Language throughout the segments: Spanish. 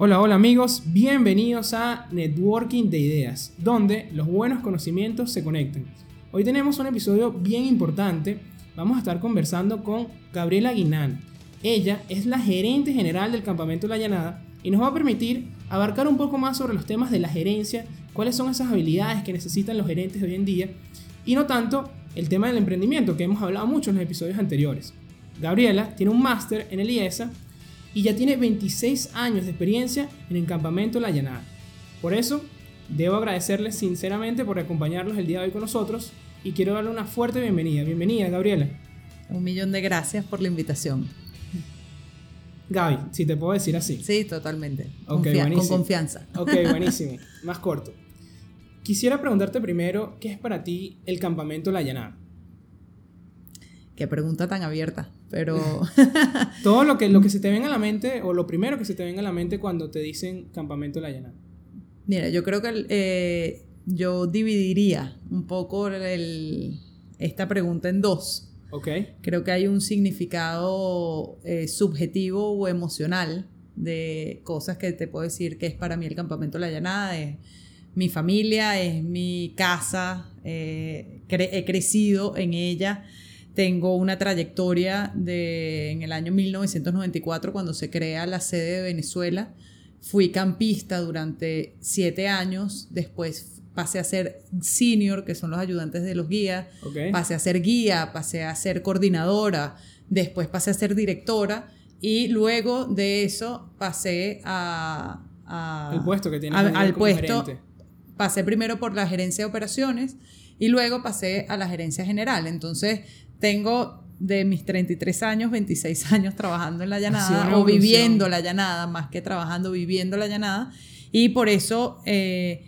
Hola, hola amigos, bienvenidos a Networking de Ideas, donde los buenos conocimientos se conectan. Hoy tenemos un episodio bien importante, vamos a estar conversando con Gabriela Guinán. Ella es la gerente general del Campamento La Llanada y nos va a permitir abarcar un poco más sobre los temas de la gerencia, cuáles son esas habilidades que necesitan los gerentes de hoy en día y no tanto el tema del emprendimiento que hemos hablado mucho en los episodios anteriores. Gabriela tiene un máster en el IESA y ya tiene 26 años de experiencia en el campamento La Llanada. Por eso, debo agradecerles sinceramente por acompañarnos el día de hoy con nosotros y quiero darle una fuerte bienvenida. Bienvenida, Gabriela. Un millón de gracias por la invitación. Gaby, si te puedo decir así. Sí, totalmente. Okay, con confianza. Ok, buenísimo. Más corto. Quisiera preguntarte primero, ¿qué es para ti el campamento La Llanada? Qué pregunta tan abierta, pero... Todo lo que, lo que se te venga a la mente, o lo primero que se te venga a la mente cuando te dicen campamento La Llanada. Mira, yo creo que eh, yo dividiría un poco esta pregunta en dos. Ok. Creo que hay un significado eh, subjetivo o emocional de cosas que te puedo decir que es para mí el campamento La Llanada, es mi familia, es mi casa, eh, he crecido en ella tengo una trayectoria de en el año 1994 cuando se crea la sede de Venezuela. Fui campista durante siete años, después pasé a ser senior, que son los ayudantes de los guías, pasé a ser guía, pasé a ser coordinadora, después pasé a ser directora y luego de eso pasé a... el puesto que tienes al puesto. Pasé primero por la gerencia de operaciones y luego pasé a la gerencia general. Entonces, tengo de mis 33 años, 26 años trabajando en la llanada o viviendo la llanada, más que trabajando, viviendo la llanada. Y por eso eh,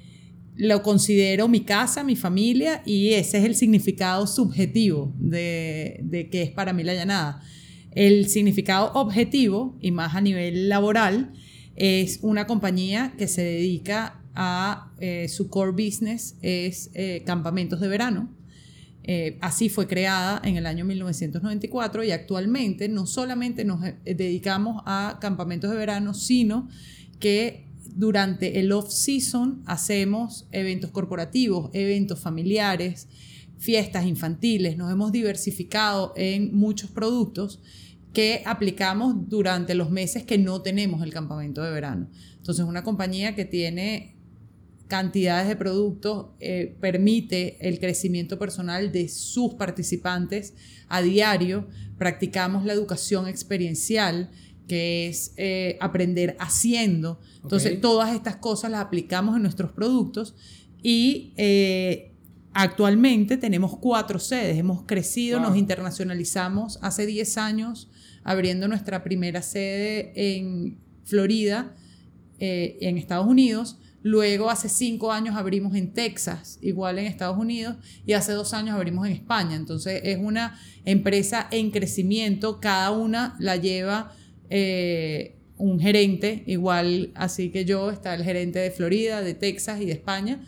lo considero mi casa, mi familia, y ese es el significado subjetivo de, de qué es para mí la llanada. El significado objetivo, y más a nivel laboral, es una compañía que se dedica a eh, su core business, es eh, campamentos de verano eh, así fue creada en el año 1994 y actualmente no solamente nos eh, dedicamos a campamentos de verano, sino que durante el off-season hacemos eventos corporativos, eventos familiares, fiestas infantiles, nos hemos diversificado en muchos productos que aplicamos durante los meses que no tenemos el campamento de verano. Entonces, una compañía que tiene cantidades de productos eh, permite el crecimiento personal de sus participantes a diario. Practicamos la educación experiencial, que es eh, aprender haciendo. Entonces, todas estas cosas las aplicamos en nuestros productos y eh, actualmente tenemos cuatro sedes. Hemos crecido, nos internacionalizamos hace 10 años, abriendo nuestra primera sede en Florida, en Estados Unidos Luego, hace cinco años abrimos en Texas, igual en Estados Unidos, y hace dos años abrimos en España. Entonces, es una empresa en crecimiento, cada una la lleva eh, un gerente, igual así que yo, está el gerente de Florida, de Texas y de España.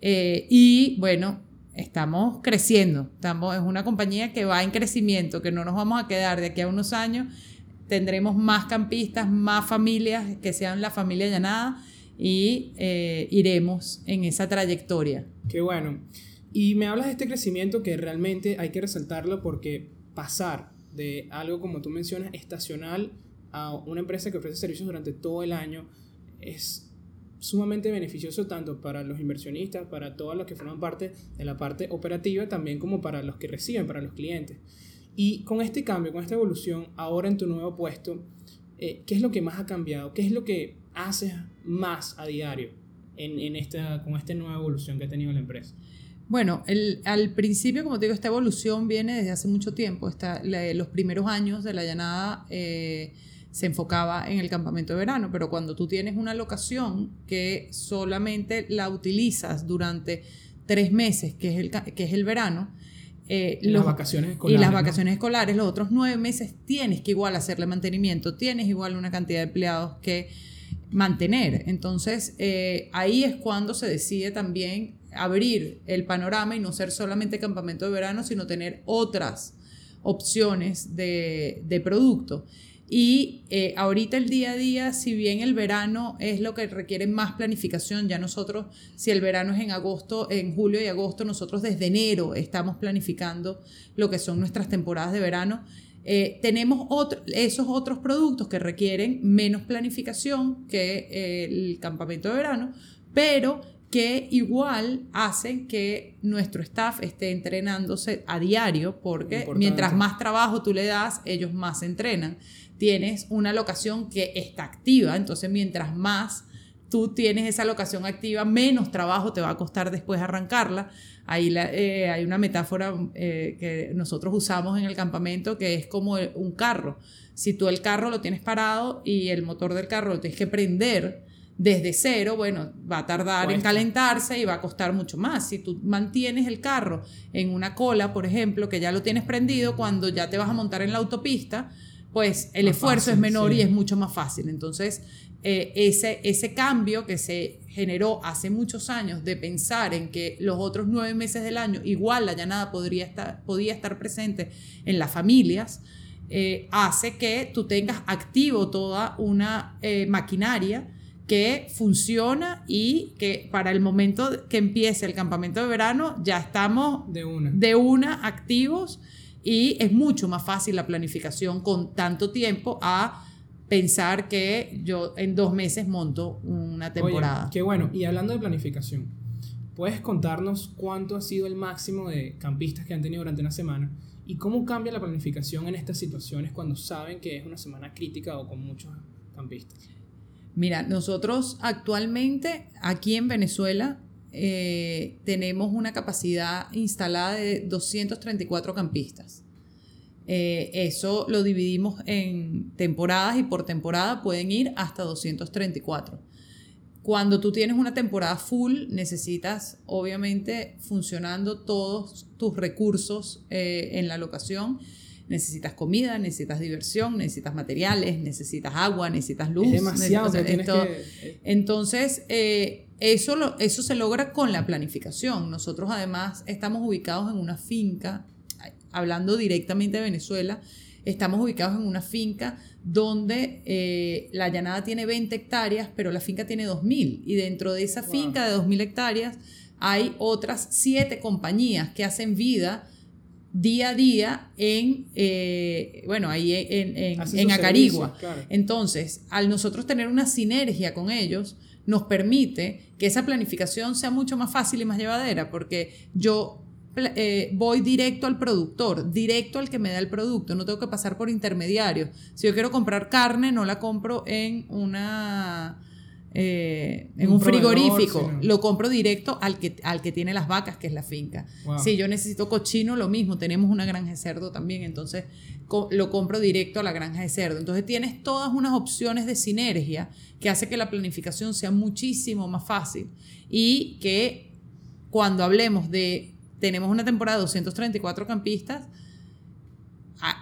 Eh, y bueno, estamos creciendo, estamos, es una compañía que va en crecimiento, que no nos vamos a quedar de aquí a unos años, tendremos más campistas, más familias que sean la familia llanada y eh, iremos en esa trayectoria. Qué bueno. Y me hablas de este crecimiento que realmente hay que resaltarlo porque pasar de algo como tú mencionas estacional a una empresa que ofrece servicios durante todo el año es sumamente beneficioso tanto para los inversionistas, para todos los que forman parte de la parte operativa, también como para los que reciben, para los clientes. Y con este cambio, con esta evolución, ahora en tu nuevo puesto, eh, ¿qué es lo que más ha cambiado? ¿Qué es lo que haces más a diario en, esta, con esta nueva evolución que ha tenido la empresa? Bueno, el, al principio, como te digo, esta evolución viene desde hace mucho tiempo. los primeros años de la llanada eh, se enfocaba en el campamento de verano, pero cuando tú tienes una locación que solamente la utilizas durante tres meses, que es el, que es el verano, eh, las vacaciones escolares. Y las vacaciones escolares, los otros nueve meses tienes que igual hacerle mantenimiento, tienes igual una cantidad de empleados que mantener. Entonces, eh, ahí es cuando se decide también abrir el panorama y no ser solamente campamento de verano, sino tener otras, opciones de, de producto. Y eh, ahorita el día a día, si bien el verano es lo que requiere más planificación, ya nosotros, si el verano es en agosto, en julio y agosto, nosotros desde enero estamos planificando lo que son nuestras temporadas de verano. Eh, tenemos esos otros productos que requieren menos planificación que eh, el campamento de verano, pero que igual hacen que nuestro staff esté entrenándose a diario, porque mientras más trabajo tú le das, ellos más se entrenan tienes una locación que está activa, entonces mientras más tú tienes esa locación activa, menos trabajo te va a costar después arrancarla. Ahí eh, hay una metáfora eh, que nosotros usamos en el campamento que es como un carro. Si tú el carro lo tienes parado y el motor del carro lo tienes que prender desde cero, bueno, va a tardar en calentarse y va a costar mucho más. Si tú mantienes el carro en una cola, por ejemplo, que ya lo tienes prendido, cuando ya te vas a montar en la autopista, pues el esfuerzo es menor y es mucho más fácil. Entonces, eh, ese, ese cambio que se generó hace muchos años de pensar en que los otros nueve meses del año igual la llanada podría estar, podía estar presente en las familias, eh, hace que tú tengas activo toda una eh, maquinaria que funciona y que para el momento que empiece el campamento de verano ya estamos de una, de una activos y es mucho más fácil la planificación con tanto tiempo a pensar que yo en dos meses monto una temporada. qué bueno. Y hablando de planificación, ¿puedes contarnos cuánto ha sido el máximo de campistas que han tenido durante una semana? ¿Y cómo cambia la planificación en estas situaciones cuando saben que es una semana crítica o con muchos campistas? Mira, nosotros actualmente aquí en Venezuela eh, tenemos una capacidad instalada de 234 campistas. Eh, eso lo dividimos en temporadas y por temporada pueden ir hasta 234. Cuando tú tienes una temporada full, necesitas obviamente funcionando todos tus recursos eh, en la locación. Necesitas comida, necesitas diversión, necesitas materiales, necesitas agua, necesitas luz. demasiado. Entonces, eso, eso se logra con la planificación. Nosotros además estamos ubicados en una finca, hablando directamente de Venezuela, estamos ubicados en una finca donde eh, la llanada tiene 20 hectáreas, pero la finca tiene 2.000. Y dentro de esa finca de 2.000 hectáreas hay otras siete compañías que hacen vida día a día en, eh, bueno, ahí en, en, Acarigua. Entonces, al nosotros tener una sinergia con ellos, nos permite que esa planificación sea mucho más fácil y más llevadera, porque yo eh, voy directo al productor, directo al que me da el producto, no tengo que pasar por intermediarios. Si yo quiero comprar carne, no la compro en una... Eh, en un, frigorífico, lo compro directo al que, al que tiene las vacas, que es la finca. Si yo necesito cochino, lo mismo, tenemos una granja de cerdo también, entonces lo compro directo a la granja de cerdo. Entonces tienes todas unas opciones de sinergia que hace que la planificación sea muchísimo más fácil y que cuando hablemos de, tenemos una temporada de 234 campistas,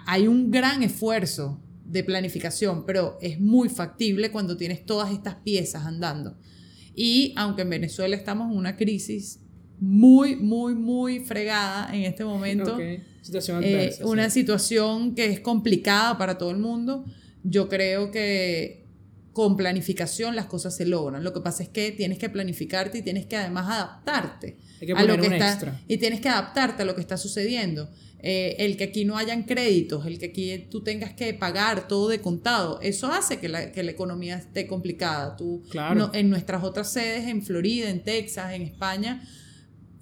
hay un gran esfuerzo de planificación, pero es muy factible cuando tienes todas estas piezas andando. Y aunque en Venezuela estamos en una crisis muy, muy, muy fregada en este momento, eh, una situación que es complicada para todo el mundo, yo creo que con planificación las cosas se logran. Lo que pasa es que tienes que planificarte y tienes que además adaptarte a lo que está y tienes que adaptarte a lo que está sucediendo. Eh, el que aquí no hayan créditos, el que aquí tú tengas que pagar todo de contado, eso hace que la, que la economía esté complicada. Tú, en nuestras otras sedes, en Florida, en Texas, en España,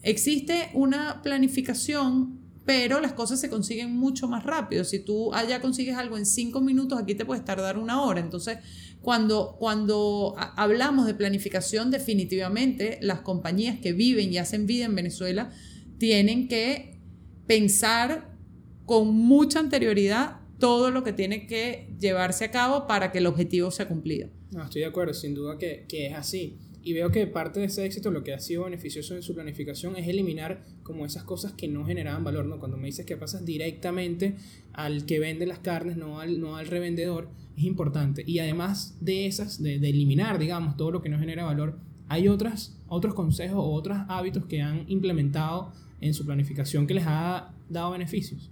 existe una planificación pero las cosas se consiguen mucho más rápido. Si tú allá consigues algo en cinco minutos, aquí te puedes tardar una hora. Entonces, cuando, cuando hablamos de planificación, definitivamente las compañías que viven y hacen vida en Venezuela tienen que pensar con mucha anterioridad todo lo que tiene que llevarse a cabo para que el objetivo sea cumplido. Estoy de acuerdo, sin duda que, que es así. Y veo que parte de ese éxito, lo que ha sido beneficioso en su planificación, es eliminar como esas cosas que no generaban valor, ¿no? Cuando me dices que pasas directamente al que vende las carnes, no al, no al revendedor, es importante. Y además de esas, de, de eliminar, digamos, todo lo que no genera valor, hay otras, otros consejos o otros hábitos que han implementado en su planificación que les ha dado beneficios.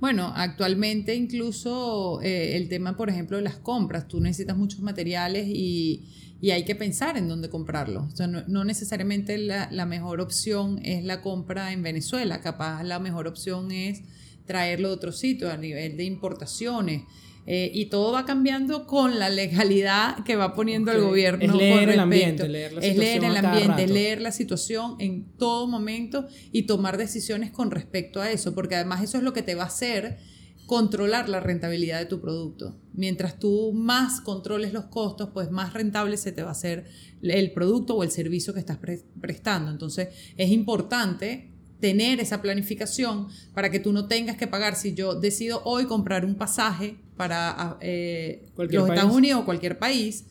Bueno, actualmente incluso eh, el tema, por ejemplo, de las compras, tú necesitas muchos materiales y, hay que pensar en dónde comprarlos. O sea, no, necesariamente la, la, mejor opción es la compra en Venezuela, capaz la mejor opción es traerlo de otro sitio a nivel de importaciones. Eh, y todo va cambiando con la legalidad que va poniendo el gobierno. Es leer el ambiente, leer la es leer el ambiente, leer la situación en todo momento y tomar decisiones con respecto a eso, porque además eso es lo que te va a hacer controlar la rentabilidad de tu producto. Mientras tú más controles los costos, pues más rentable se te va a hacer el producto o el servicio que estás prestando. Entonces es importante tener esa planificación para que tú no tengas que pagar si yo decido hoy comprar un pasaje para eh, los Estados Unidos o cualquier país,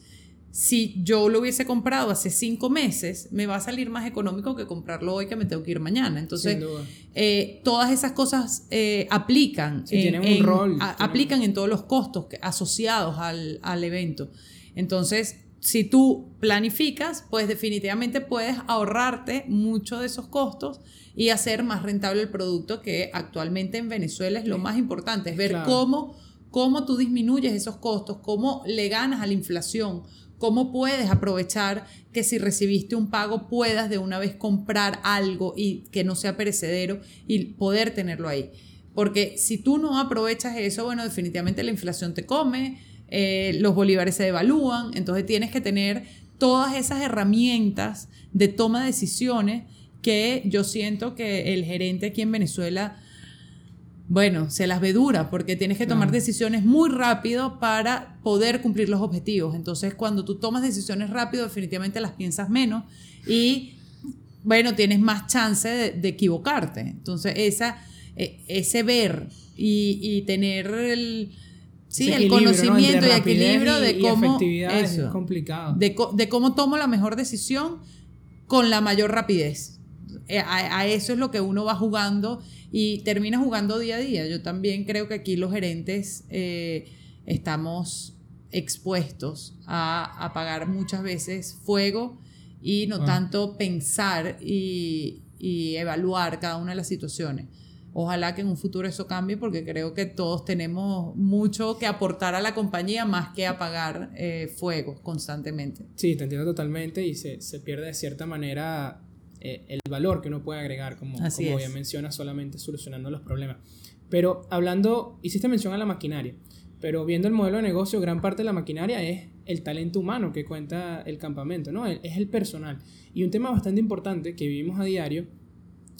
si yo lo hubiese comprado hace cinco meses, me va a salir más económico que comprarlo hoy que me tengo que ir mañana. Entonces, eh, todas esas cosas eh, aplican. en, rol. aplican en todos los costos asociados al, al evento. Entonces, si tú planificas, pues definitivamente puedes ahorrarte mucho de esos costos y hacer más rentable el producto que actualmente en Venezuela es lo más importante, es ver cómo cómo tú disminuyes esos costos, cómo le ganas a la inflación, cómo puedes aprovechar que si recibiste un pago puedas de una vez comprar algo y que no sea perecedero y poder tenerlo ahí. Porque si tú no aprovechas eso, bueno, definitivamente la inflación te come, eh, los bolívares se devalúan, entonces tienes que tener todas esas herramientas de toma de decisiones que yo siento que el gerente aquí en Venezuela bueno, se las ve dura porque tienes que tomar decisiones muy rápido para poder cumplir los objetivos. Entonces, cuando tú tomas decisiones rápido, definitivamente las piensas menos y, bueno, tienes más chance de, equivocarte. Entonces, esa, e, ese ver y, tener el, sí, el conocimiento y equilibrio de cómo... es complicado. De, cómo tomo la mejor decisión con la mayor rapidez. Eh, a eso es lo que uno va jugando y termina jugando día a día. Yo también creo que aquí los gerentes eh, estamos expuestos a, pagar muchas veces fuego y no ah. tanto pensar y, evaluar cada una de las situaciones. Ojalá que en un futuro eso cambie porque creo que todos tenemos mucho que aportar a la compañía más que apagar eh, fuego constantemente. Sí, te entiendo totalmente y se, se pierde de cierta manera eh, el valor que uno puede agregar, como, como ya menciona, solamente solucionando los problemas. Pero hablando, hiciste mención a la maquinaria, pero viendo el modelo de negocio, gran parte de la maquinaria es el talento humano que cuenta el campamento, ¿no? Es el personal. Y un tema bastante importante que vivimos a diario,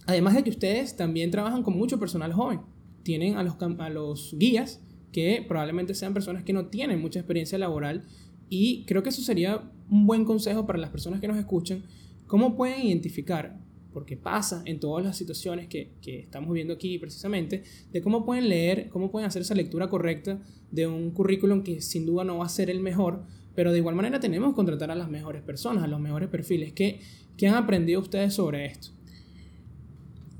además de que ustedes también trabajan con mucho personal joven, tienen a los, a los guías que probablemente sean personas que no tienen mucha experiencia laboral y creo que eso sería un buen consejo para las personas que nos escuchan ¿Cómo pueden identificar? Porque pasa en todas las situaciones que, que, estamos viendo aquí precisamente, de cómo pueden leer, cómo pueden hacer esa lectura correcta de un currículum que sin duda no va a ser el mejor, pero de igual manera tenemos que contratar a las mejores personas, a los mejores perfiles. ¿Qué, qué han aprendido ustedes sobre esto?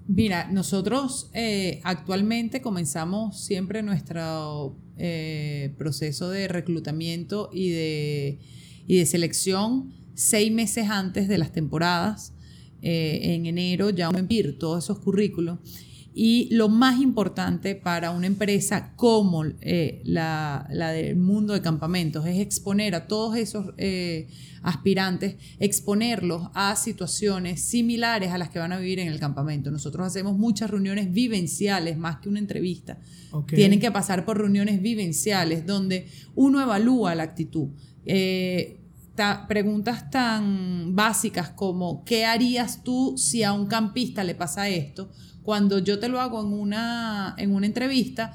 Mira, nosotros eh, actualmente comenzamos siempre nuestro eh, proceso de reclutamiento y de, y de selección seis meses antes de las temporadas, eh, en enero ya envía todos esos currículos. Y lo más importante para una empresa como eh, la, del mundo de campamentos es exponer a todos esos eh, aspirantes, exponerlos a situaciones similares a las que van a vivir en el campamento. Nosotros hacemos muchas reuniones vivenciales, más que una entrevista. Tienen que pasar por reuniones vivenciales donde uno evalúa la actitud preguntas tan básicas como ¿qué harías tú si a un campista le pasa esto? Cuando yo te lo hago en una, en una entrevista,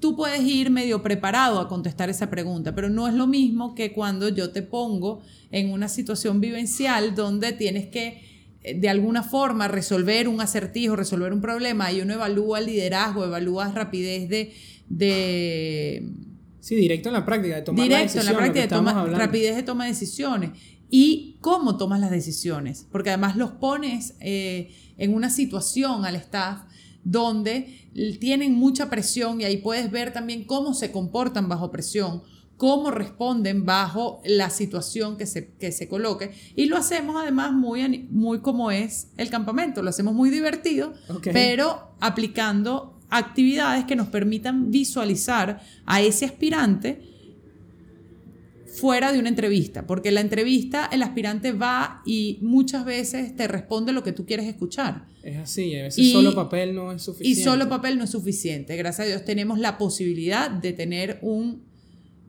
tú puedes ir medio preparado a contestar esa pregunta, pero no es lo mismo que cuando yo te pongo en una situación vivencial donde tienes que eh, de alguna forma resolver un acertijo, resolver un problema y uno evalúa el liderazgo, evalúa rapidez de, de Sí, directo en la práctica de tomar Directo en la práctica de toma, rapidez de toma de decisiones. Y cómo tomas las decisiones. Porque además los pones eh, en una situación al staff donde tienen mucha presión y ahí puedes ver también cómo se comportan bajo presión, cómo responden bajo la situación que se, que se coloque. Y lo hacemos además muy, muy como es el campamento, lo hacemos muy divertido, pero aplicando actividades que nos permitan visualizar a ese aspirante fuera de una entrevista, porque la entrevista el aspirante va y muchas veces te responde lo que tú quieres escuchar. Es así, a veces solo papel no es suficiente. Y solo papel no es suficiente. Gracias a Dios tenemos la posibilidad de tener un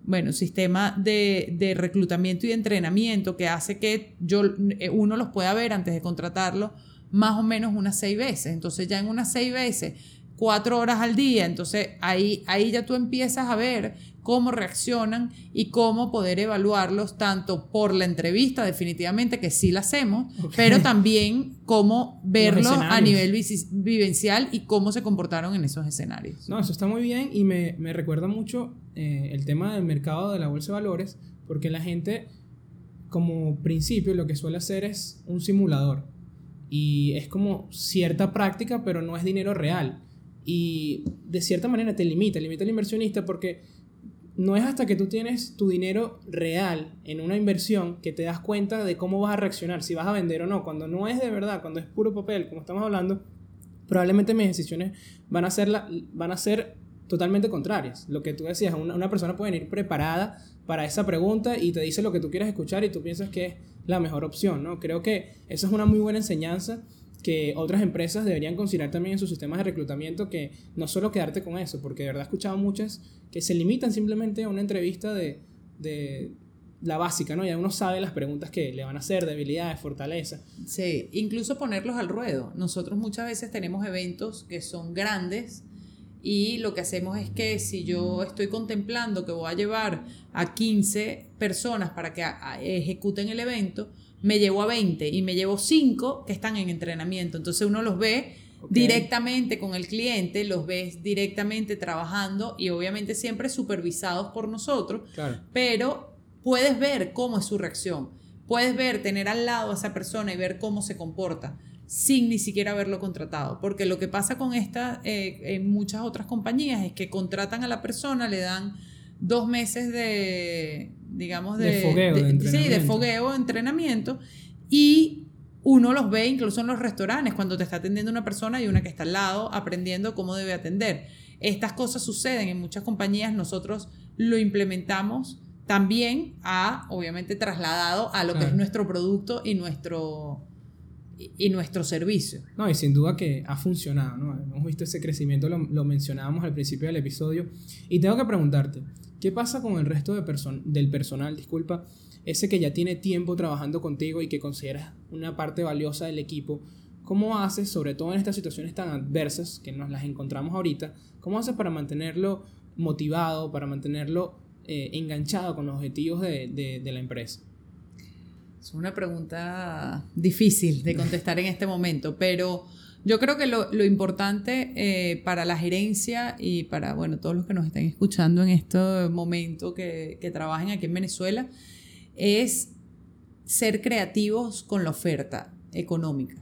bueno, sistema de, de reclutamiento y de entrenamiento que hace que yo, eh, uno los pueda ver antes de contratarlo más o menos unas seis veces. Entonces ya en unas seis veces cuatro horas al día. Entonces ahí, ahí ya tú empiezas a ver cómo reaccionan y cómo poder evaluarlos tanto por la entrevista, definitivamente que sí la hacemos, pero también cómo verlo a nivel vivencial y cómo se comportaron en esos escenarios. No, eso está muy bien y me, me recuerda mucho eh, el tema del mercado de la bolsa de valores, porque la gente como principio lo que suele hacer es un simulador y es como cierta práctica, pero no es dinero real y de cierta manera te limita, limita al inversionista porque no es hasta que tú tienes tu dinero real en una inversión que te das cuenta de cómo vas a reaccionar, si vas a vender o no. Cuando no es de verdad, cuando es puro papel, como estamos hablando, probablemente mis decisiones van a ser, la, van a ser totalmente contrarias. Lo que tú decías, una, una persona puede ir preparada para esa pregunta y te dice lo que tú quieres escuchar y tú piensas que es la mejor opción, ¿no? Creo que eso es una muy buena enseñanza que otras empresas deberían considerar también en sus sistemas de reclutamiento que no solo quedarte con eso, porque de verdad he escuchado muchas que se limitan simplemente a una entrevista de, de la básica, ¿no? Ya uno sabe las preguntas que le van a hacer, debilidades, fortaleza. Sí, incluso ponerlos al ruedo. Nosotros muchas veces tenemos eventos que son grandes y lo que hacemos es que si yo estoy contemplando que voy a llevar a 15 personas para que ejecuten el evento, me llevo a 20 y me llevo 5 que están en entrenamiento. Entonces uno los ve directamente con el cliente, los ves directamente trabajando y obviamente siempre supervisados por nosotros, pero puedes ver cómo es su reacción. Puedes ver, tener al lado a esa persona y ver cómo se comporta sin ni siquiera haberlo contratado. Porque lo que pasa con esta, eh, en muchas otras compañías, es que contratan a la persona, le dan dos meses de, digamos, de, fogueo, de, sí, de fogueo, entrenamiento, y uno los ve incluso en los restaurantes, cuando te está atendiendo una persona y una que está al lado aprendiendo cómo debe atender. Estas cosas suceden en muchas compañías, nosotros lo implementamos también a, obviamente, trasladado a lo que es nuestro producto y nuestro, y nuestro servicio. No, y sin duda que ha funcionado, ¿no? Hemos visto ese crecimiento, lo, lo mencionábamos al principio del episodio. Y tengo que preguntarte, ¿qué pasa con el resto de del personal, disculpa, ese que ya tiene tiempo trabajando contigo y que consideras una parte valiosa del equipo? ¿Cómo haces, sobre todo en estas situaciones tan adversas que nos las encontramos ahorita, cómo haces para mantenerlo motivado, para mantenerlo eh, enganchado con los objetivos de, de la empresa? Es una pregunta difícil de contestar en este momento, pero yo creo que lo, importante eh, para la gerencia y para bueno, todos los que nos estén escuchando en este momento que, que trabajen aquí en Venezuela es ser creativos con la oferta económica.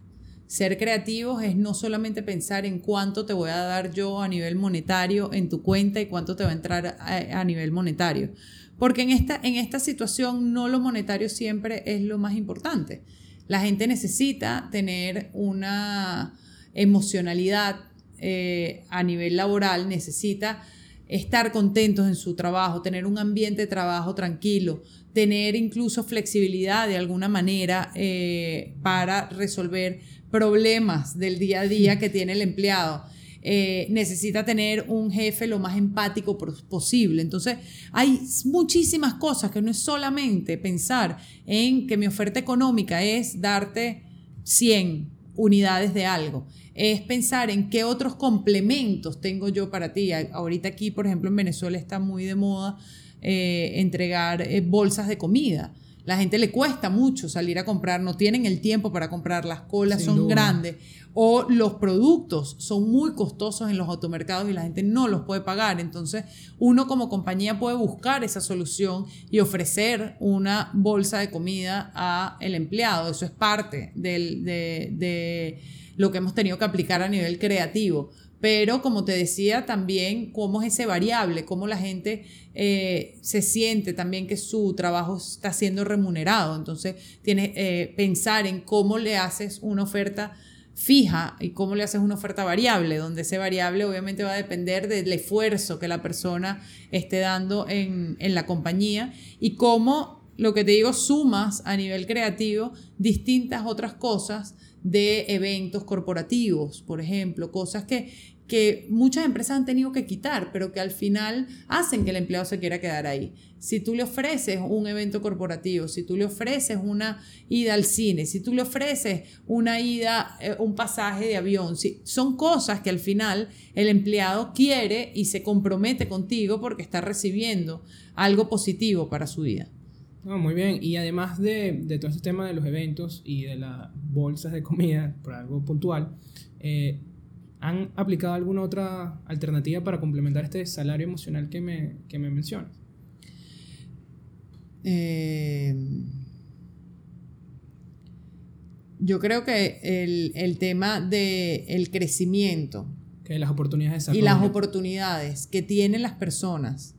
Ser creativos es no solamente pensar en cuánto te voy a dar yo a nivel monetario en tu cuenta y cuánto te va a entrar a, a nivel monetario, porque en esta, en esta situación no lo monetario siempre es lo más importante. La gente necesita tener una emocionalidad eh, a nivel laboral, necesita estar contentos en su trabajo, tener un ambiente de trabajo tranquilo, tener incluso flexibilidad de alguna manera eh, para resolver problemas del día a día que tiene el empleado. Eh, necesita tener un jefe lo más empático posible. Entonces, hay muchísimas cosas que no es solamente pensar en que mi oferta económica es darte 100 unidades de algo, es pensar en qué otros complementos tengo yo para ti. Ahorita aquí, por ejemplo, en Venezuela está muy de moda eh, entregar eh, bolsas de comida. La gente le cuesta mucho salir a comprar, no tienen el tiempo para comprar, las colas son grandes o los productos son muy costosos en los automercados y la gente no los puede pagar. Entonces, uno como compañía puede buscar esa solución y ofrecer una bolsa de comida a el empleado. Eso es parte de, de lo que hemos tenido que aplicar a nivel creativo pero como te decía también cómo es ese variable, cómo la gente eh, se siente también que su trabajo está siendo remunerado. Entonces, tienes eh, pensar en cómo le haces una oferta fija y cómo le haces una oferta variable, donde ese variable obviamente va a depender del esfuerzo que la persona esté dando en, en la compañía y cómo, lo que te digo, sumas a nivel creativo distintas otras cosas de eventos corporativos, por ejemplo, cosas que, que muchas empresas han tenido que quitar, pero que al final hacen que el empleado se quiera quedar ahí. Si tú le ofreces un evento corporativo, si tú le ofreces una ida al cine, si tú le ofreces una ida, eh, un pasaje de avión, son cosas que al final el empleado quiere y se compromete contigo porque está recibiendo algo positivo para su vida. Muy bien, y además de, de, todo este tema de los eventos y de las bolsas de comida, por algo puntual, eh, ¿Han aplicado alguna otra alternativa para complementar este salario emocional que me, que me mencionas? Eh, yo creo que el, tema del el crecimiento que las oportunidades y las oportunidades que tienen las personas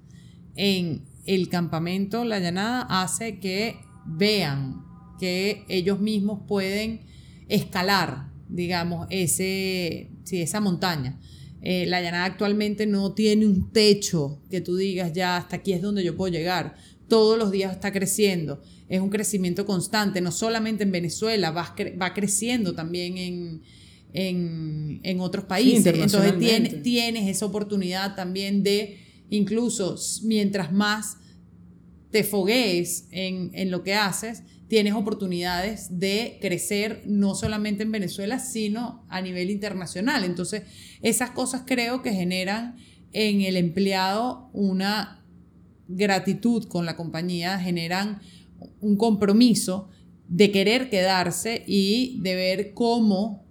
en el campamento La Llanada hace que vean que ellos mismos pueden escalar digamos, ese, sí, esa montaña. Eh, la llanada actualmente no tiene un techo que tú digas ya hasta aquí es donde yo puedo llegar. Todos los días está creciendo. Es un crecimiento constante, no solamente en Venezuela, va, va creciendo también en, en, en otros países. Entonces tienes, tienes esa oportunidad también de, incluso mientras más te foguees en, en lo que haces, tienes oportunidades de crecer no solamente en Venezuela, sino a nivel internacional. Entonces, esas cosas creo que generan en el empleado una gratitud con la compañía, generan un compromiso de querer quedarse y de ver cómo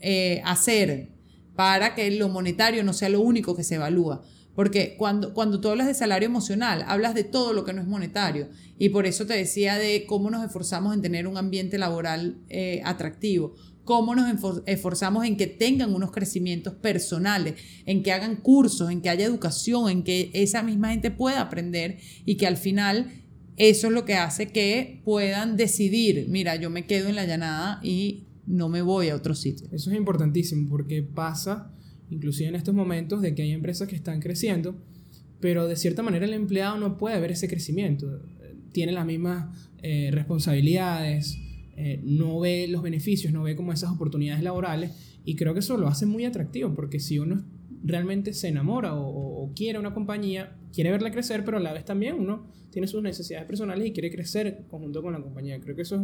eh, hacer para que lo monetario no sea lo único que se evalúa. Porque cuando, cuando tú hablas de salario emocional, hablas de todo lo que no es monetario. Y por eso te decía de cómo nos esforzamos en tener un ambiente laboral eh, atractivo, cómo nos esforzamos en que tengan unos crecimientos personales, en que hagan cursos, en que haya educación, en que esa misma gente pueda aprender y que al final eso es lo que hace que puedan decidir, mira, yo me quedo en la llanada y no me voy a otro sitio. Eso es importantísimo porque pasa inclusive en estos momentos, de que hay empresas que están creciendo, pero de cierta manera el empleado no puede ver ese crecimiento. Tiene las mismas eh, responsabilidades, eh, no ve los beneficios, no ve como esas oportunidades laborales y creo que eso lo hace muy atractivo porque si uno realmente se enamora o, quiere una compañía, quiere verla crecer, pero a la vez también uno tiene sus necesidades personales y quiere crecer conjunto con la compañía. Creo que eso es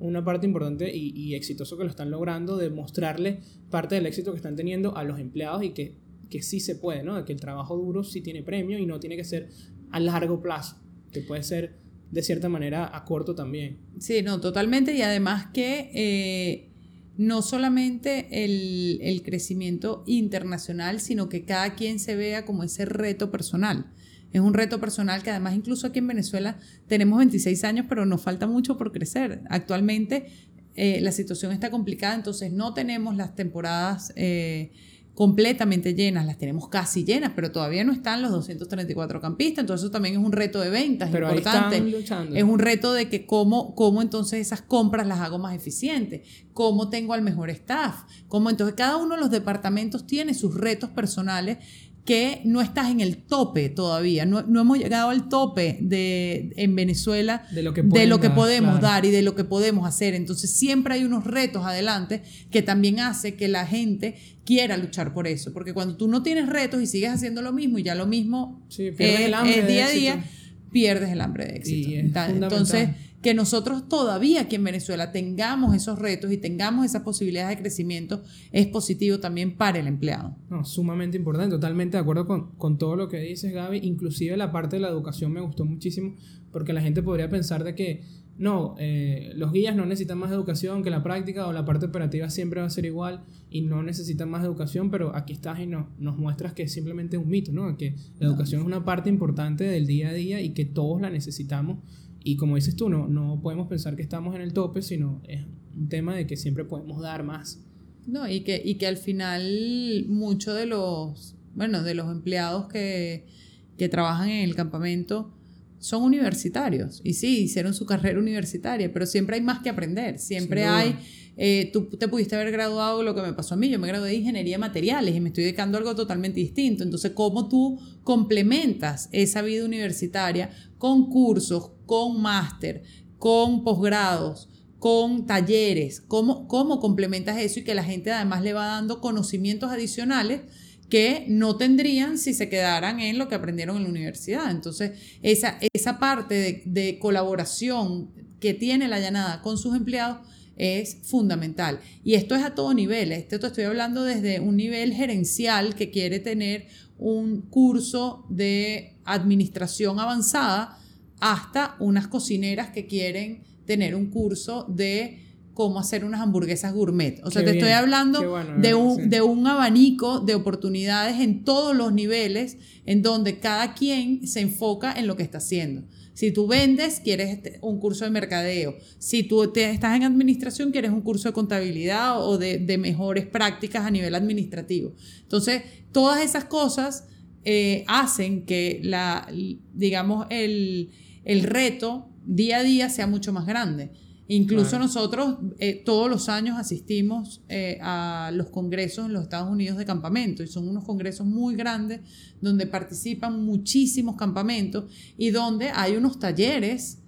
una parte importante y, exitoso que lo están logrando de mostrarle parte del éxito que están teniendo a los empleados y que, que sí se puede, ¿no? Que el trabajo duro sí tiene premio y no tiene que ser a largo plazo, que puede ser de cierta manera a corto también. Sí, no, totalmente. Y además que eh, no solamente el, el crecimiento internacional, sino que cada quien se vea como ese reto personal. Es un reto personal que además incluso aquí en Venezuela tenemos 26 años, pero nos falta mucho por crecer. Actualmente eh, la situación está complicada, entonces no tenemos las temporadas eh, completamente llenas, las tenemos casi llenas, pero todavía no están los 234 campistas, entonces eso también es un reto de ventas pero importante. Es un reto de que cómo, cómo entonces esas compras las hago más eficientes, cómo tengo al mejor staff, cómo entonces cada uno de los departamentos tiene sus retos personales que no estás en el tope todavía, no, hemos llegado al tope de, en Venezuela de lo que, de lo que podemos dar y de lo que podemos hacer. Entonces siempre hay unos retos adelante que también hace que la gente quiera luchar por eso, porque cuando tú no tienes retos y sigues haciendo lo mismo y ya lo mismo sí, el hambre día a día, pierdes el hambre de éxito. Entonces que nosotros todavía aquí en Venezuela tengamos esos retos y tengamos esas posibilidades de crecimiento es positivo también para el empleado. No, sumamente importante, totalmente de acuerdo con, con, todo lo que dices Gaby, inclusive la parte de la educación me gustó muchísimo porque la gente podría pensar de que no, eh, los guías no necesitan más educación que la práctica o la parte operativa siempre va a ser igual y no necesitan más educación, pero aquí estás y no, nos muestras que es simplemente un mito, ¿no? que la educación es una parte importante del día a día y que todos la necesitamos y como dices tú, no, no podemos pensar que estamos en el tope, sino es un tema de que siempre podemos dar más. No, y que, y que al final muchos de los, bueno, de los empleados que, que trabajan en el campamento son universitarios. Y sí, hicieron su carrera universitaria, pero siempre hay más que aprender. Siempre hay... Eh, tú te pudiste haber graduado lo que me pasó a mí. Yo me gradué de ingeniería de materiales y me estoy dedicando a algo totalmente distinto. Entonces, ¿cómo tú complementas esa vida universitaria con cursos, con máster, con posgrados? con talleres, cómo, cómo complementas eso y que la gente además le va dando conocimientos adicionales que no tendrían si se quedaran en lo que aprendieron en la universidad. Entonces, esa, esa parte de, colaboración que tiene la llanada con sus empleados es fundamental. Y esto es a todo nivel. Esto estoy hablando desde un nivel gerencial que quiere tener un curso de administración avanzada hasta unas cocineras que quieren tener un curso de cómo hacer unas hamburguesas gourmet. O sea, te estoy hablando de, un, de un abanico de oportunidades en todos los niveles en donde cada quien se enfoca en lo que está haciendo. Si tú vendes, quieres este, un curso de mercadeo. Si tú te, estás en administración, quieres un curso de contabilidad o de, de mejores prácticas a nivel administrativo. Entonces, todas esas cosas eh, hacen que la, digamos, el, el reto día a día sea mucho más grande. Incluso nosotros eh, todos los años asistimos eh, a los congresos en los Estados Unidos de campamento y son unos congresos muy grandes donde participan muchísimos campamentos y donde hay unos talleres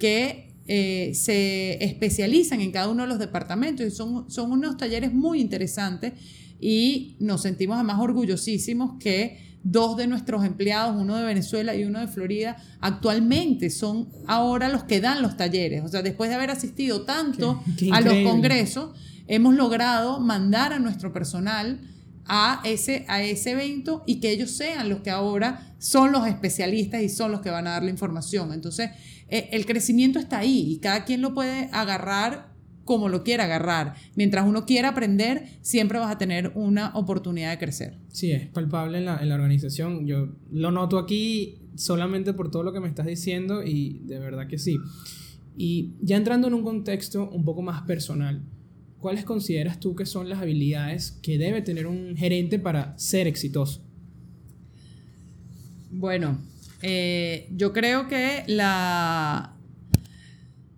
que eh, se especializan en cada uno de los departamentos y son, son unos talleres muy interesantes y nos sentimos además orgullosísimos que dos de nuestros empleados, uno de Venezuela y uno de Florida, actualmente son ahora los que dan los talleres. O sea, después de haber asistido tanto a los congresos, hemos logrado mandar a nuestro personal a ese, a ese evento y que ellos sean los que ahora son los especialistas y son los que van a dar la información. Entonces, eh, el crecimiento está ahí y cada quien lo puede agarrar como lo quiera agarrar. Mientras uno quiera aprender, siempre vas a tener una oportunidad de crecer. Sí, es palpable en la, en la organización. Yo lo noto aquí solamente por todo lo que me estás diciendo y de verdad que sí. Y ya entrando en un contexto un poco más personal, ¿cuáles consideras tú que son las habilidades que debe tener un gerente para ser exitoso? Bueno, eh, yo creo que la,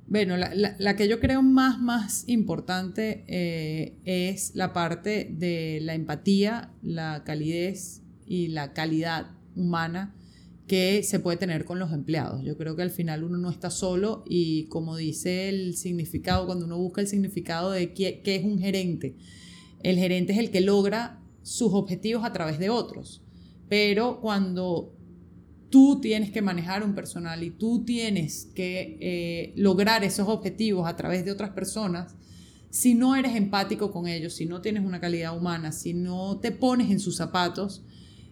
bueno, la, que yo creo más, más importante eh, es la parte de la empatía, la calidez y la calidad humana que se puede tener con los empleados. Yo creo que al final uno no está solo y como dice el significado, cuando uno busca el significado de qué, qué es un gerente, el gerente es el que logra sus objetivos a través de otros. Pero cuando tú tienes que manejar un personal y tú tienes que eh, lograr esos objetivos a través de otras personas, si no eres empático con ellos, si no tienes una calidad humana, si no te pones en sus zapatos,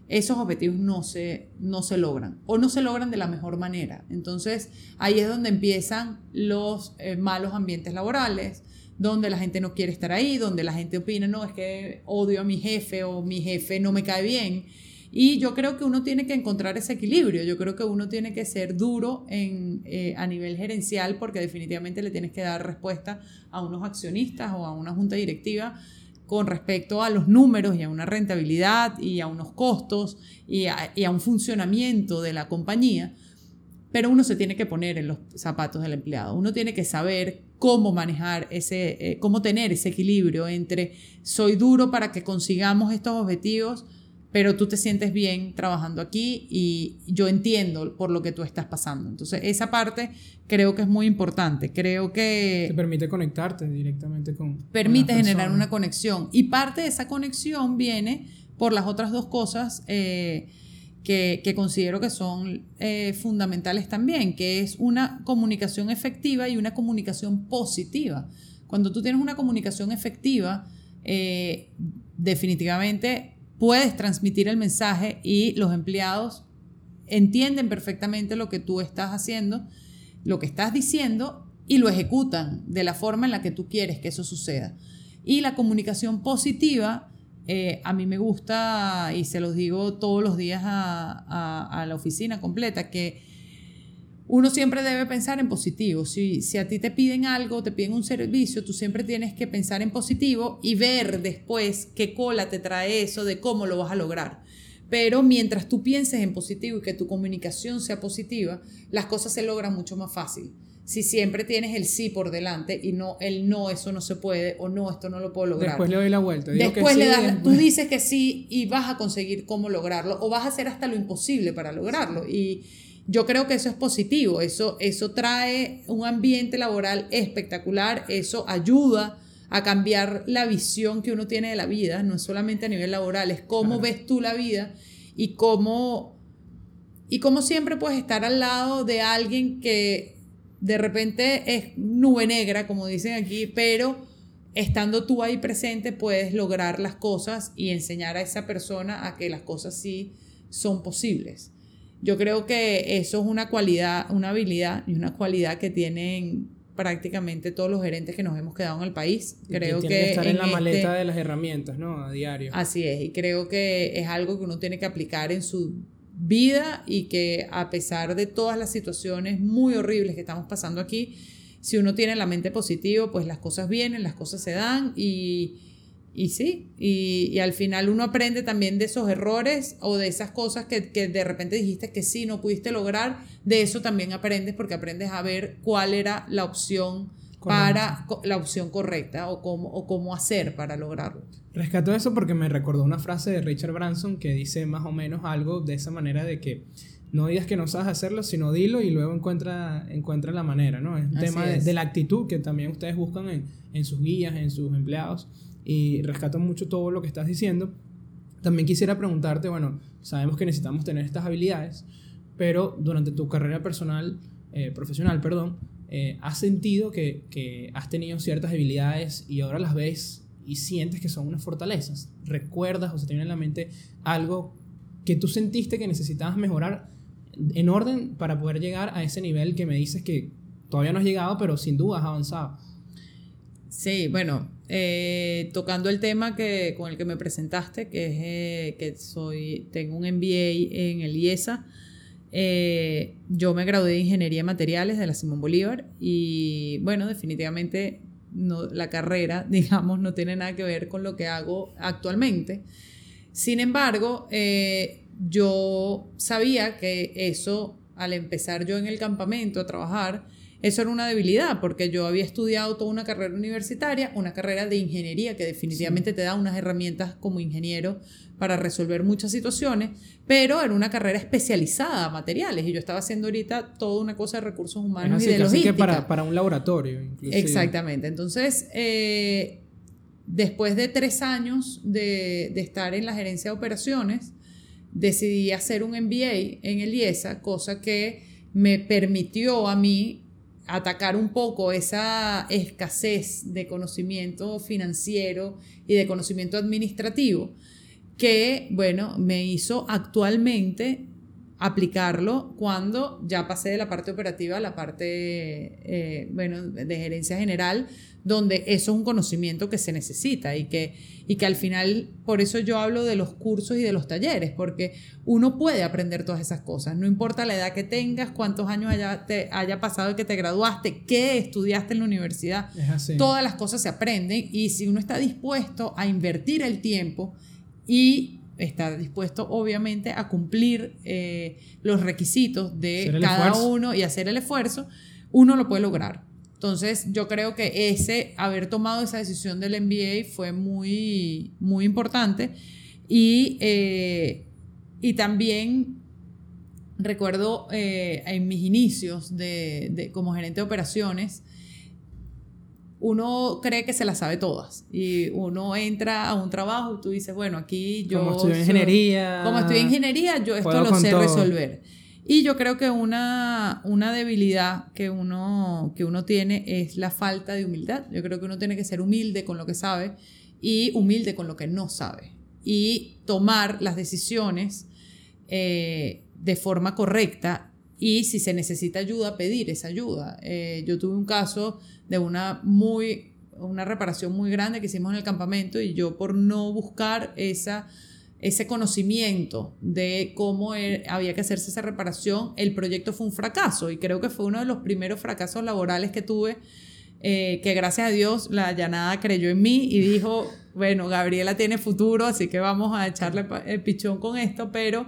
esos objetivos no se, no se logran o no se logran de la mejor manera. Entonces ahí es donde empiezan los eh, malos ambientes laborales, donde la gente no quiere estar ahí, donde la gente opina, no, es que odio a mi jefe o mi jefe no me cae bien y yo creo que uno tiene que encontrar ese equilibrio, yo creo que uno tiene que ser duro en, eh, a nivel gerencial porque definitivamente le tienes que dar respuesta a unos accionistas o a una junta directiva con respecto a los números y a una rentabilidad y a unos costos y a, un funcionamiento de la compañía. Pero uno se tiene que poner en los zapatos del empleado. Uno tiene que saber cómo manejar ese, eh, cómo tener ese equilibrio entre soy duro para que consigamos estos objetivos, pero tú te sientes bien trabajando aquí y yo entiendo por lo que tú estás pasando. Entonces, esa parte creo que es muy importante. Creo que... Te permite conectarte directamente con... Permite generar una conexión. Y parte de esa conexión viene por las otras dos cosas eh, que, que, considero que son eh, fundamentales también, que es una comunicación efectiva y una comunicación positiva. Cuando tú tienes una comunicación efectiva, eh, definitivamente puedes transmitir el mensaje y los empleados entienden perfectamente lo que tú estás haciendo, lo que estás diciendo y lo ejecutan de la forma en la que tú quieres que eso suceda. Y la comunicación positiva, eh, a mí me gusta, y se los digo todos los días a la oficina completa, que uno siempre debe pensar en positivo. Si, si a ti te piden algo, te piden un servicio, tú siempre tienes que pensar en positivo y ver después qué cola te trae eso de cómo lo vas a lograr. Pero mientras tú pienses en positivo y que tu comunicación sea positiva, las cosas se logran mucho más fácil. Si siempre tienes el sí por delante y no el no, eso no se puede o no, esto no lo puedo lograr. Después le doy la vuelta. Después le das, tú dices que sí y vas a conseguir cómo lograrlo o vas a hacer hasta lo imposible para lograrlo. Y yo creo que eso es positivo, eso, eso trae un ambiente laboral espectacular, eso ayuda a cambiar la visión que uno tiene de la vida, no es solamente a nivel laboral, es cómo ves tú la vida y cómo, y cómo siempre puedes estar al lado de alguien que de repente es nube negra, como dicen aquí, pero estando tú ahí presente puedes lograr las cosas y enseñar a esa persona a que las cosas sí son posibles. Yo creo que eso es una cualidad, una habilidad y una cualidad que tienen prácticamente todos los gerentes que nos hemos quedado en el país. Creo que, que, estar en, la maleta este de las herramientas, ¿no? A diario. Así es, y creo que es algo que uno tiene que aplicar en su vida y que a pesar de todas las situaciones muy horribles que estamos pasando aquí, si uno tiene la mente positiva, pues las cosas vienen, las cosas se dan y y sí, y, al final uno aprende también de esos errores o de esas cosas que, de repente dijiste que sí, no pudiste lograr, de eso también aprendes porque aprendes a ver cuál era la opción para la opción correcta o cómo, o cómo hacer para lograrlo. Rescato eso porque me recordó una frase de Richard Branson que dice más o menos algo de esa manera de que no digas que no sabes hacerlo, sino dilo y luego encuentra, encuentra la manera, ¿no? Es un tema de, la actitud que también ustedes buscan en, en sus guías, en sus empleados y rescato mucho todo lo que estás diciendo. También quisiera preguntarte, bueno, sabemos que necesitamos tener estas habilidades, pero durante tu carrera personal, eh, profesional, perdón, eh, ¿has sentido que, que has tenido ciertas habilidades y ahora las ves y sientes que son unas fortalezas? ¿Recuerdas o se te viene en la mente algo que tú sentiste que necesitabas mejorar en orden para poder llegar a ese nivel que me dices que todavía no has llegado, pero sin duda has avanzado? Sí, bueno, eh, tocando el tema que, con el que me presentaste, que es eh, que soy, tengo un MBA en el IESA. Eh, yo me gradué de Ingeniería de Materiales de la Simón Bolívar y bueno, definitivamente no, la carrera, digamos, no tiene nada que ver con lo que hago actualmente. Sin embargo, yo sabía que eso, al empezar yo en el campamento a trabajar, eso era una debilidad porque yo había estudiado toda una carrera universitaria, una carrera de ingeniería que definitivamente te da unas herramientas como ingeniero para resolver muchas situaciones, pero era una carrera especializada a materiales y yo estaba haciendo ahorita toda una cosa de recursos humanos y de logística. que para, para un laboratorio. Inclusive. Exactamente. Entonces, eh, después de tres años de, de estar en la gerencia de operaciones, decidí hacer un MBA en el IESA, cosa que me permitió a mí atacar un poco esa escasez de conocimiento financiero y de conocimiento administrativo que, bueno, me hizo actualmente aplicarlo cuando ya pasé de la parte operativa a la parte, eh, bueno, de gerencia general, donde eso es un conocimiento que se necesita y que, y que al final, por eso yo hablo de los cursos y de los talleres, porque uno puede aprender todas esas cosas, no importa la edad que tengas, cuántos años haya, te, haya pasado que te graduaste, qué estudiaste en la universidad, todas las cosas se aprenden y si uno está dispuesto a invertir el tiempo y está dispuesto obviamente a cumplir eh, los requisitos de cada uno y hacer el esfuerzo, uno lo puede lograr. Entonces, yo creo que ese, haber tomado esa decisión del MBA fue muy, muy importante. Y, eh, y también recuerdo eh, en mis inicios de, de, como gerente de operaciones, uno cree que se las sabe todas y uno entra a un trabajo y tú dices, bueno, aquí yo... Como estudio ingeniería. Como estudio ingeniería, yo esto lo sé resolver. Y yo creo que una, una debilidad que uno, que uno tiene es la falta de humildad. Yo creo que uno tiene que ser humilde con lo que sabe y humilde con lo que no sabe. Y tomar las decisiones eh, de forma correcta y si se necesita ayuda, pedir esa ayuda. Eh, yo tuve un caso de una muy una reparación muy grande que hicimos en el campamento y yo por no buscar esa ese conocimiento de cómo e, había que hacerse esa reparación, el proyecto fue un fracaso y creo que fue uno de los primeros fracasos laborales que tuve eh, que gracias a Dios la llanada creyó en mí y dijo, bueno, Gabriela tiene futuro, así que vamos a echarle el pichón con esto, pero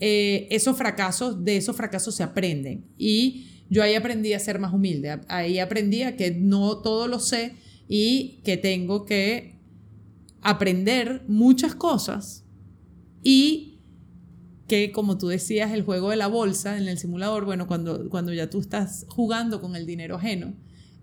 eh, esos fracasos, de esos fracasos se aprenden. Y yo ahí aprendí a ser más humilde, ahí aprendí a que no todo lo sé y que tengo que aprender muchas cosas y que como tú decías, el juego de la bolsa en el simulador, bueno, cuando, cuando ya tú estás jugando con el dinero ajeno,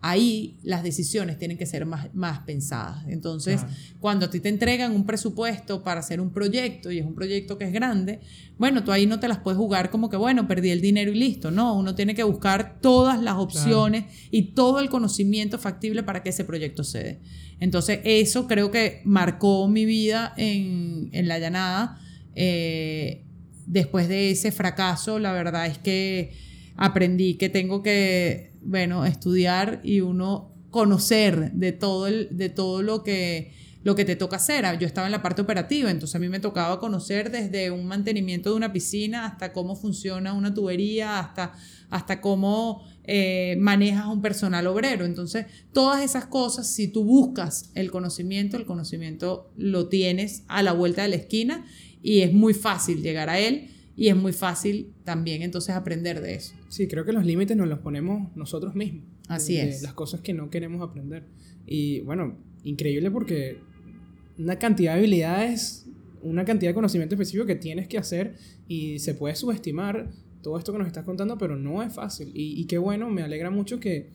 ahí las decisiones tienen que ser más, más pensadas. Entonces, cuando a ti te entregan un presupuesto para hacer un proyecto y es un proyecto que es grande, bueno, tú ahí no te las puedes jugar como que, bueno, perdí el dinero y listo. No, uno tiene que buscar todas las opciones y todo el conocimiento factible para que ese proyecto se dé. Entonces, eso creo que marcó mi vida en, en la llanada. Eh, después de ese fracaso, la verdad es que aprendí que tengo que bueno, estudiar y uno conocer de todo, el, de todo lo que lo que te toca hacer. Yo estaba en la parte operativa, entonces a mí me tocaba conocer desde un mantenimiento de una piscina hasta cómo funciona una tubería, hasta, hasta cómo eh, manejas un personal obrero. Entonces, todas esas cosas, si tú buscas el conocimiento, el conocimiento lo tienes a la vuelta de la esquina y es muy fácil llegar a él y es muy fácil también entonces aprender de eso. Sí, creo que los límites nos los ponemos nosotros mismos. Así es. las cosas que no queremos aprender. Y bueno, increíble porque una cantidad de habilidades, una cantidad de conocimiento específico que tienes que hacer y se puede subestimar todo esto que nos estás contando, pero no es fácil. Y, qué bueno, me alegra mucho que,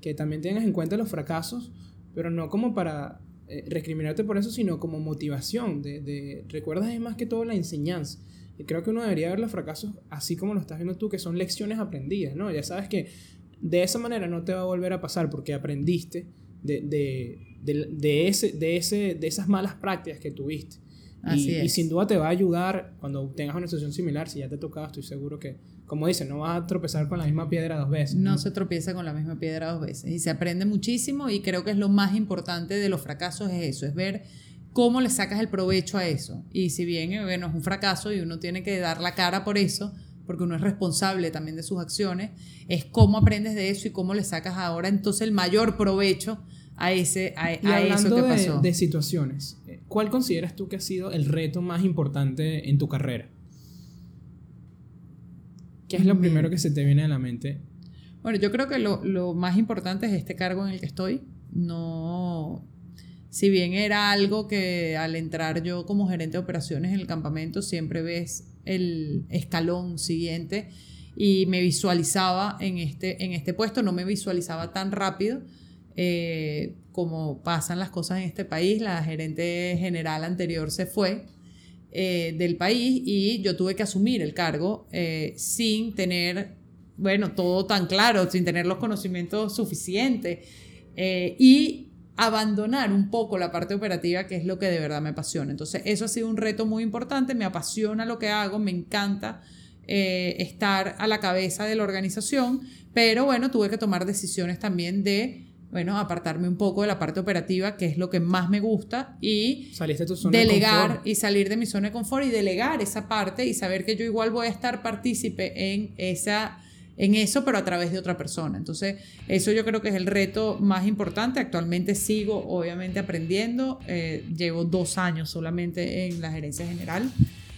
que, también tengas en cuenta los fracasos, pero no como para eh, recriminarte por eso, sino como motivación. De, de, recuerdas es más que todo la enseñanza. Y creo que uno debería ver los fracasos así como lo estás viendo tú, que son lecciones aprendidas, ¿no? Ya sabes que de esa manera no te va a volver a pasar porque aprendiste de, de, de, ese, de, ese, de esas malas prácticas que tuviste. Así y, es. y sin duda te va a ayudar cuando tengas una situación similar, si ya te ha tocado, estoy seguro que, como dicen, no vas a tropezar con la misma piedra dos veces. No, se tropieza con la misma piedra dos veces y se aprende muchísimo y creo que es lo más importante de los fracasos es eso, es ver cómo le sacas el provecho a eso. Y si bien eh, bueno, es un fracaso y uno tiene que dar la cara por eso, porque uno es responsable también de sus acciones, es cómo aprendes de eso y cómo le sacas ahora entonces el mayor provecho a, ese, a, eso que pasó. De, de situaciones, eh, ¿cuál consideras tú que ha sido el reto más importante en tu carrera? ¿Qué es lo primero que se te viene a la mente? Bueno, yo creo que lo, lo más importante es este cargo en el que estoy. No, si bien era algo que al entrar yo como gerente de operaciones en el campamento siempre ves el escalón siguiente y me visualizaba en este, en este puesto, no me visualizaba tan rápido eh, como pasan las cosas en este país. La gerente general anterior se fue eh, del país y yo tuve que asumir el cargo eh, sin tener, bueno, todo tan claro, sin tener los conocimientos suficientes. y abandonar un poco la parte operativa, que es lo que de verdad me apasiona. Entonces, eso ha sido un reto muy importante, me apasiona lo que hago, me encanta eh, estar a la cabeza de la organización, pero bueno, tuve que tomar decisiones también de, bueno, apartarme un poco de la parte operativa, que es lo que más me gusta, y delegar y salir de mi zona de confort y delegar esa parte y saber que yo igual voy a estar partícipe en esa en eso, pero a través de otra persona. Entonces, eso yo creo que es el reto más importante. Actualmente sigo, obviamente, aprendiendo. Eh, llevo dos años solamente en la gerencia general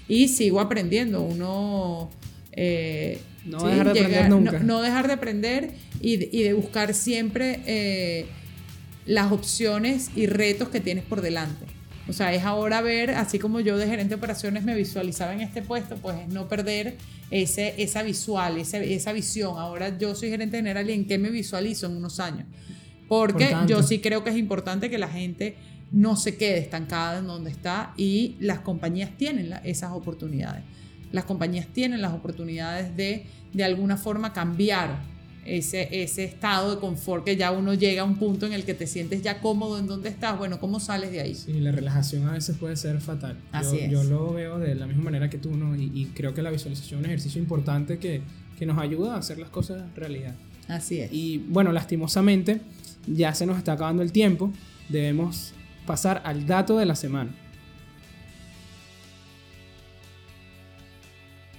y sigo aprendiendo. Uno... Eh, no dejar de aprender nunca. No, dejar de aprender y de, buscar siempre eh, las opciones y retos que tienes por delante. O sea, es ahora ver, así como yo de gerente de operaciones me visualizaba en este puesto, pues es no perder ese, esa visual, esa, esa visión. Ahora yo soy gerente general y en qué me visualizo en unos años. Porque yo sí creo que es importante que la gente no se quede estancada en donde está y las compañías tienen esas oportunidades. Las compañías tienen las oportunidades de de alguna forma cambiar ese, ese estado de confort que ya uno llega a un punto en el que te sientes ya cómodo en donde estás, bueno, ¿cómo sales de ahí? Sí, la relajación a veces puede ser fatal. Así yo, es. yo lo veo de la misma manera que tú, ¿no? Y, y, creo que la visualización es un ejercicio importante que, que nos ayuda a hacer las cosas realidad. Así es. Y bueno, lastimosamente ya se nos está acabando el tiempo, debemos pasar al dato de la semana.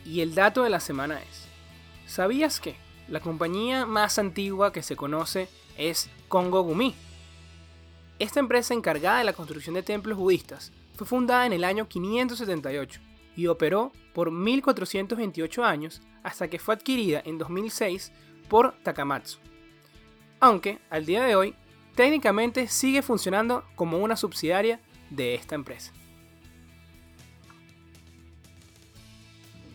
Y el dato de la semana es, ¿sabías que? La compañía más antigua que se conoce es Kongo Gumi. Esta empresa encargada de la construcción de templos budistas fue fundada en el año 578 y operó por 1428 años hasta que fue adquirida en 2006 por Takamatsu. Aunque al día de hoy técnicamente sigue funcionando como una subsidiaria de esta empresa.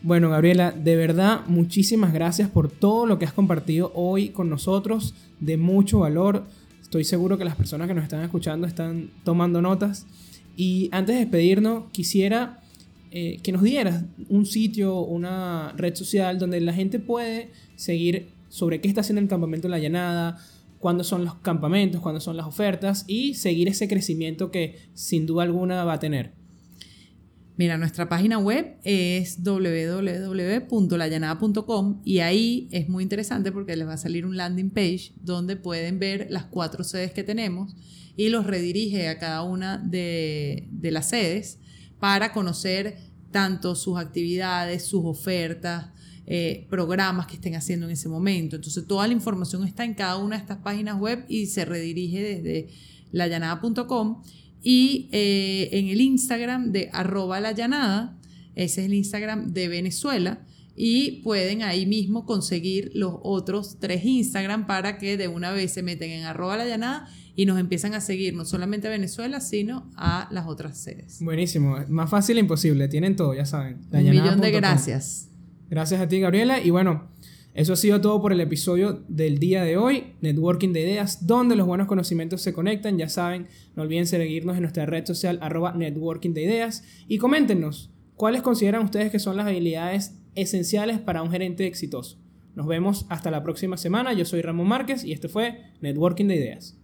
Bueno, Gabriela, de verdad, muchísimas gracias por todo lo que has compartido hoy con nosotros, de mucho valor. Estoy seguro que las personas que nos están escuchando están tomando notas. Y antes de despedirnos, quisiera eh, que nos dieras un sitio, una red social donde la gente puede seguir sobre qué está haciendo el campamento de la llanada, cuándo son los campamentos, cuándo son las ofertas y seguir ese crecimiento que sin duda alguna va a tener. Mira, nuestra página web es www.layanada.com y ahí es muy interesante porque les va a salir un landing page donde pueden ver las cuatro sedes que tenemos y los redirige a cada una de, las sedes para conocer tanto sus actividades, sus ofertas, eh, programas que estén haciendo en ese momento. Entonces toda la información está en cada una de estas páginas web y se redirige desde layanada.com y eh, en el Instagram de arroba la llanada, ese es el Instagram de Venezuela, y pueden ahí mismo conseguir los otros tres Instagram para que de una vez se meten en arroba la llanada y nos empiezan a seguir no solamente a Venezuela, sino a las otras sedes. Buenísimo, más fácil e imposible, tienen todo, ya saben. Un millón de gracias. Gracias a ti, Gabriela, y bueno, eso ha sido todo por el episodio del día de hoy, Networking de Ideas, donde los buenos conocimientos se conectan. Ya saben, no olviden seguirnos en nuestra red social arroba Networking de Ideas y coméntenos cuáles consideran ustedes que son las habilidades esenciales para un gerente exitoso. Nos vemos hasta la próxima semana. Yo soy Ramón Márquez y este fue Networking de Ideas.